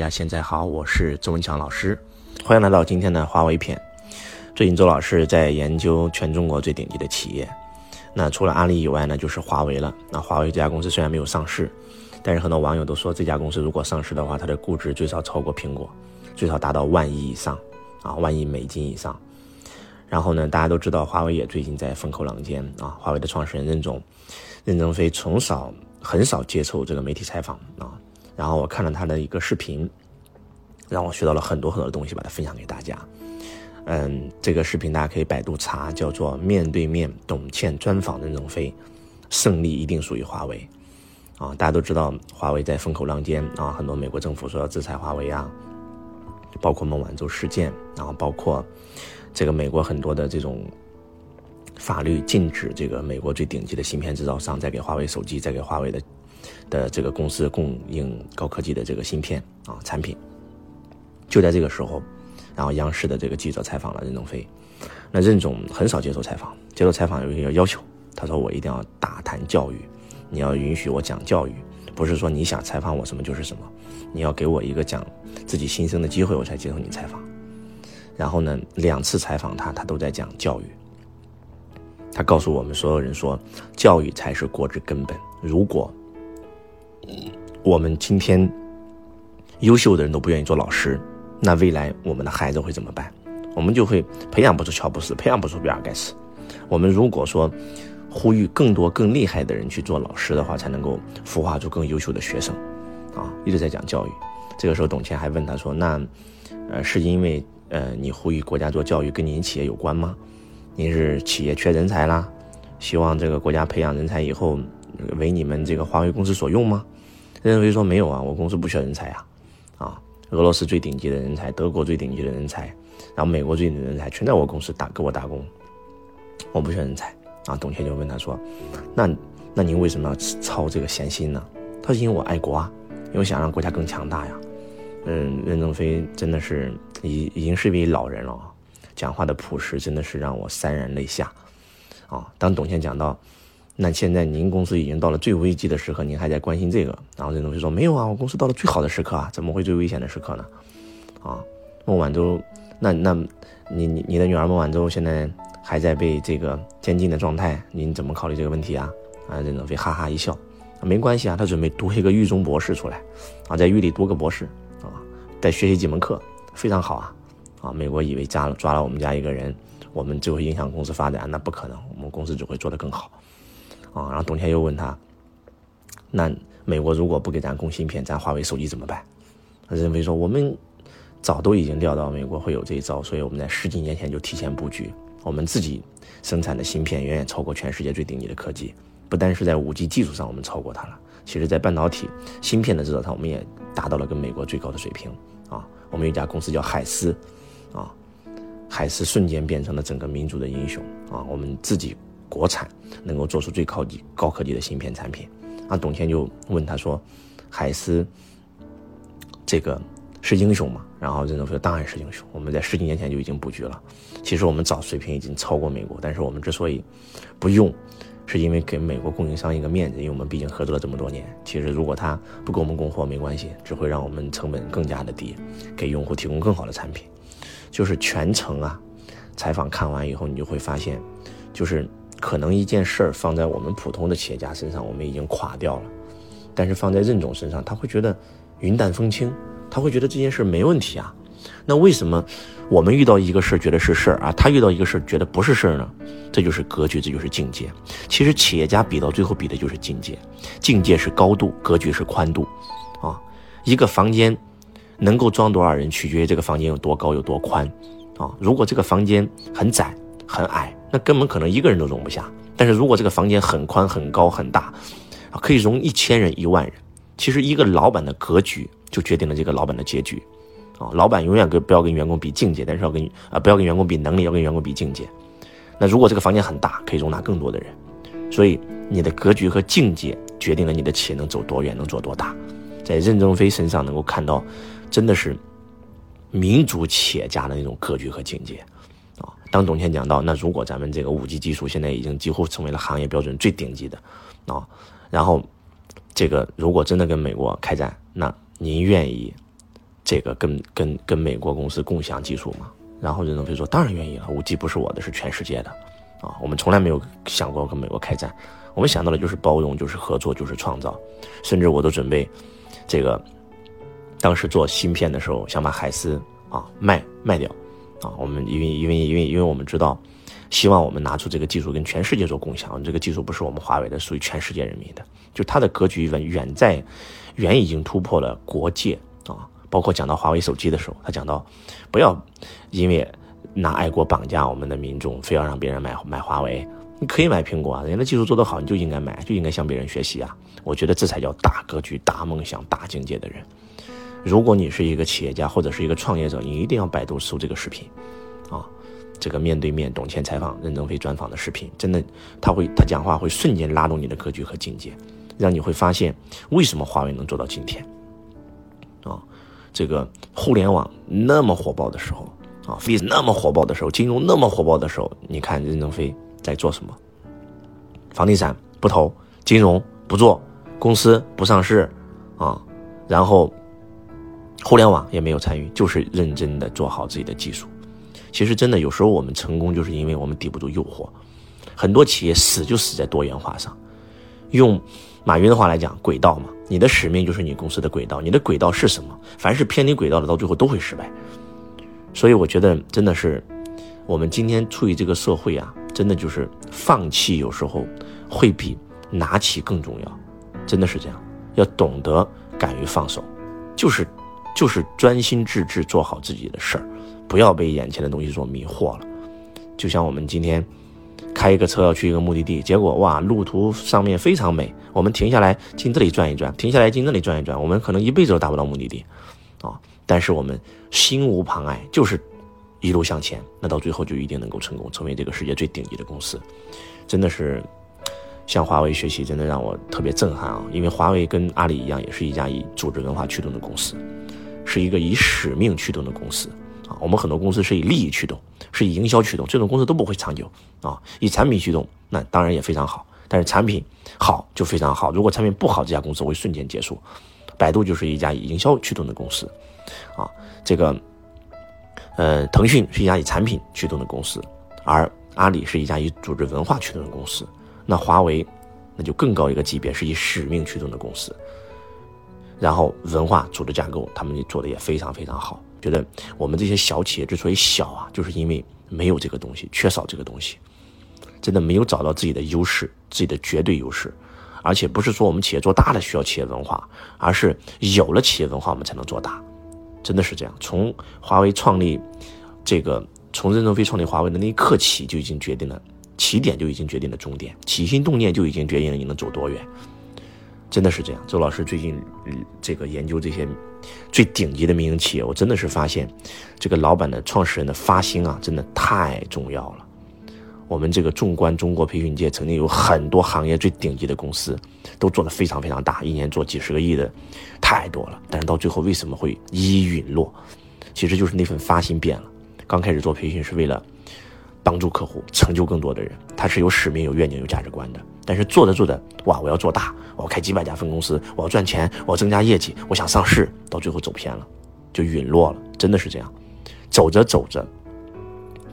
大家现在好，我是周文强老师，欢迎来到今天的华为篇。最近周老师在研究全中国最顶级的企业，那除了阿里以外呢，就是华为了。那华为这家公司虽然没有上市，但是很多网友都说这家公司如果上市的话，它的估值最少超过苹果，最少达到万亿以上啊，万亿美金以上。然后呢，大家都知道华为也最近在风口浪尖啊。华为的创始人任总、任正非从少很少接受这个媒体采访啊。然后我看了他的一个视频，让我学到了很多很多的东西，把它分享给大家。嗯，这个视频大家可以百度查，叫做“面对面董倩专访任正非，胜利一定属于华为”。啊，大家都知道华为在风口浪尖啊，很多美国政府说要制裁华为啊，包括孟晚舟事件，然后包括这个美国很多的这种法律禁止这个美国最顶级的芯片制造商再给华为手机，再给华为的。的这个公司供应高科技的这个芯片啊产品，就在这个时候，然后央视的这个记者采访了任正非，那任总很少接受采访，接受采访有一个要求，他说我一定要大谈教育，你要允许我讲教育，不是说你想采访我什么就是什么，你要给我一个讲自己心声的机会，我才接受你采访。然后呢，两次采访他，他都在讲教育，他告诉我们所有人说，教育才是国之根本，如果。我们今天优秀的人都不愿意做老师，那未来我们的孩子会怎么办？我们就会培养不出乔布斯，培养不出比尔盖茨。我们如果说呼吁更多更厉害的人去做老师的话，才能够孵化出更优秀的学生。啊，一直在讲教育。这个时候，董倩还问他说：“那，呃，是因为呃你呼吁国家做教育跟您企业有关吗？您是企业缺人才啦？希望这个国家培养人才以后。”为你们这个华为公司所用吗？任正非说没有啊，我公司不缺人才啊，啊，俄罗斯最顶级的人才，德国最顶级的人才，然后美国最顶级的人才全在我公司打给我打工，我不缺人才啊。董倩就问他说，那那您为什么要操这个闲心呢？他说因为我爱国啊，因为想让国家更强大呀。嗯，任正非真的是已已经是一位老人了，讲话的朴实真的是让我潸然泪下啊。当董倩讲到。那现在您公司已经到了最危机的时刻，您还在关心这个？然后任正非说：“没有啊，我公司到了最好的时刻啊，怎么会最危险的时刻呢？”啊，孟晚舟，那那，你你你的女儿孟晚舟现在还在被这个监禁的状态，您怎么考虑这个问题啊？啊，任正非哈哈一笑，没关系啊，他准备读一个狱中博士出来，啊，在狱里读个博士，啊，再学习几门课，非常好啊，啊，美国以为抓了抓了我们家一个人，我们就会影响公司发展，那不可能，我们公司只会做得更好。啊，然后董倩又问他：“那美国如果不给咱供芯片，咱华为手机怎么办？”任正非说：“我们早都已经料到美国会有这一招，所以我们在十几年前就提前布局。我们自己生产的芯片远远超过全世界最顶级的科技，不单是在五 G 技术上我们超过它了，其实在半导体芯片的制造上，我们也达到了跟美国最高的水平。啊，我们有一家公司叫海思，啊，海思瞬间变成了整个民族的英雄。啊，我们自己。”国产能够做出最高级、高科技的芯片产品，啊，董倩就问他说：“海思这个是英雄吗？”然后任正非说：“当然是英雄，我们在十几年前就已经布局了。其实我们早水平已经超过美国，但是我们之所以不用，是因为给美国供应商一个面子，因为我们毕竟合作了这么多年。其实如果他不给我们供货没关系，只会让我们成本更加的低，给用户提供更好的产品。就是全程啊，采访看完以后，你就会发现，就是。”可能一件事儿放在我们普通的企业家身上，我们已经垮掉了；但是放在任总身上，他会觉得云淡风轻，他会觉得这件事没问题啊。那为什么我们遇到一个事儿觉得是事儿啊，他遇到一个事儿觉得不是事儿呢？这就是格局，这就是境界。其实企业家比到最后比的就是境界，境界是高度，格局是宽度。啊，一个房间能够装多少人，取决于这个房间有多高有多宽。啊，如果这个房间很窄很矮。那根本可能一个人都容不下，但是如果这个房间很宽、很高、很大，可以容一千人、一万人。其实一个老板的格局就决定了这个老板的结局，啊，老板永远跟不要跟员工比境界，但是要跟啊不要跟员工比能力，要跟员工比境界。那如果这个房间很大，可以容纳更多的人，所以你的格局和境界决定了你的企业能走多远，能做多大。在任正非身上能够看到，真的是民族企业家的那种格局和境界。当董倩讲到，那如果咱们这个五 G 技术现在已经几乎成为了行业标准最顶级的，啊，然后这个如果真的跟美国开战，那您愿意这个跟跟跟美国公司共享技术吗？然后任正非说当然愿意了，五 G 不是我的，是全世界的，啊，我们从来没有想过跟美国开战，我们想到的就是包容，就是合作，就是创造，甚至我都准备这个当时做芯片的时候想把海思啊卖卖掉，啊，我们因为因为因为因为我们知道。希望我们拿出这个技术跟全世界做共享。这个技术不是我们华为的，属于全世界人民的。就它的格局远远在，远已经突破了国界啊！包括讲到华为手机的时候，他讲到，不要因为拿爱国绑架我们的民众，非要让别人买买华为。你可以买苹果啊，人家的技术做得好，你就应该买，就应该向别人学习啊！我觉得这才叫大格局、大梦想、大境界的人。如果你是一个企业家或者是一个创业者，你一定要百度搜这个视频，啊。这个面对面董倩采访任正非专访的视频，真的，他会他讲话会瞬间拉动你的格局和境界，让你会发现为什么华为能做到今天。啊，这个互联网那么火爆的时候，啊，f a c e 那么火爆的时候，金融那么火爆的时候，你看任正非在做什么？房地产不投，金融不做，公司不上市，啊，然后互联网也没有参与，就是认真的做好自己的技术。其实真的有时候我们成功，就是因为我们抵不住诱惑。很多企业死就死在多元化上。用马云的话来讲，轨道嘛，你的使命就是你公司的轨道。你的轨道是什么？凡是偏离轨道的，到最后都会失败。所以我觉得真的是，我们今天处于这个社会啊，真的就是放弃有时候会比拿起更重要。真的是这样，要懂得敢于放手，就是就是专心致志做好自己的事儿。不要被眼前的东西所迷惑了，就像我们今天开一个车要去一个目的地，结果哇，路途上面非常美，我们停下来进这里转一转，停下来进那里转一转，我们可能一辈子都达不到目的地，啊，但是我们心无旁碍，就是一路向前，那到最后就一定能够成功，成为这个世界最顶级的公司，真的是向华为学习，真的让我特别震撼啊！因为华为跟阿里一样，也是一家以组织文化驱动的公司，是一个以使命驱动的公司。啊我们很多公司是以利益驱动，是以营销驱动，这种公司都不会长久啊。以产品驱动，那当然也非常好，但是产品好就非常好。如果产品不好，这家公司会瞬间结束。百度就是一家以营销驱动的公司，啊，这个，呃，腾讯是一家以产品驱动的公司，而阿里是一家以组织文化驱动的公司。那华为，那就更高一个级别，是以使命驱动的公司。然后文化组织架构，他们做的也非常非常好。觉得我们这些小企业之所以小啊，就是因为没有这个东西，缺少这个东西，真的没有找到自己的优势，自己的绝对优势。而且不是说我们企业做大了需要企业文化，而是有了企业文化我们才能做大，真的是这样。从华为创立这个，从任正非创立华为的那一刻起，就已经决定了起点，就已经决定了终点，起心动念就已经决定了你能走多远。真的是这样，周老师最近这个研究这些最顶级的民营企业，我真的是发现，这个老板的创始人的发心啊，真的太重要了。我们这个纵观中国培训界，曾经有很多行业最顶级的公司，都做得非常非常大，一年做几十个亿的，太多了。但是到最后为什么会一一陨落？其实就是那份发心变了。刚开始做培训是为了。帮助客户成就更多的人，他是有使命、有愿景、有价值观的。但是做着做着，哇，我要做大，我要开几百家分公司，我要赚钱，我要增加业绩，我想上市，到最后走偏了，就陨落了。真的是这样，走着走着，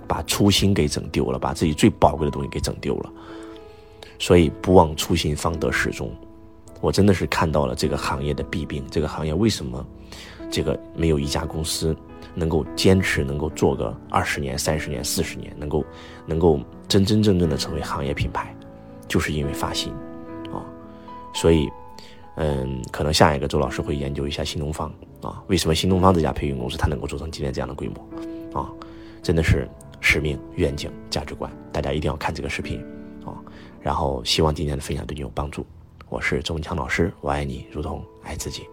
把初心给整丢了，把自己最宝贵的东西给整丢了。所以不忘初心，方得始终。我真的是看到了这个行业的弊病，这个行业为什么这个没有一家公司。能够坚持，能够做个二十年、三十年、四十年，能够，能够真真正正的成为行业品牌，就是因为发心，啊，所以，嗯，可能下一个周老师会研究一下新东方啊，为什么新东方这家培训公司它能够做成今天这样的规模，啊，真的是使命、愿景、价值观，大家一定要看这个视频，啊，然后希望今天的分享对你有帮助。我是周文强老师，我爱你如同爱自己。